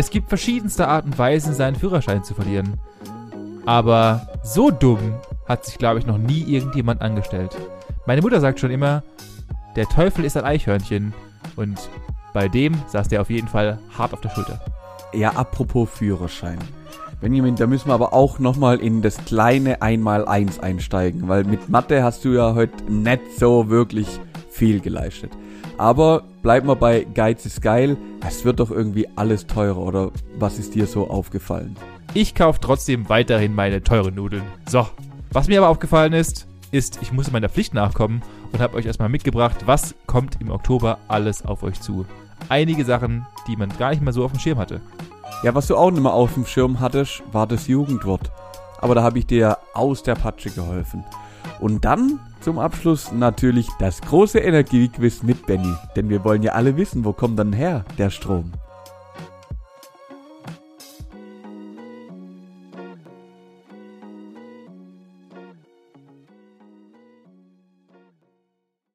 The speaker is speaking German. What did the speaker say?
Es gibt verschiedenste Arten und Weisen, seinen Führerschein zu verlieren. Aber so dumm hat sich, glaube ich, noch nie irgendjemand angestellt. Meine Mutter sagt schon immer, der Teufel ist ein Eichhörnchen. Und bei dem saß der auf jeden Fall hart auf der Schulter. Ja, apropos Führerschein. Benjamin, da müssen wir aber auch nochmal in das kleine Einmaleins einsteigen, weil mit Mathe hast du ja heute nicht so wirklich viel geleistet. Aber bleiben wir bei Geiz ist geil. Es wird doch irgendwie alles teurer, oder was ist dir so aufgefallen? Ich kaufe trotzdem weiterhin meine teuren Nudeln. So, was mir aber aufgefallen ist, ist, ich muss meiner Pflicht nachkommen und habe euch erstmal mitgebracht, was kommt im Oktober alles auf euch zu. Einige Sachen, die man gar nicht mehr so auf dem Schirm hatte. Ja, was du auch nicht mehr auf dem Schirm hattest, war das Jugendwort. Aber da habe ich dir aus der Patsche geholfen. Und dann zum Abschluss natürlich das große Energiequiz mit Benny. Denn wir wollen ja alle wissen, wo kommt dann her der Strom?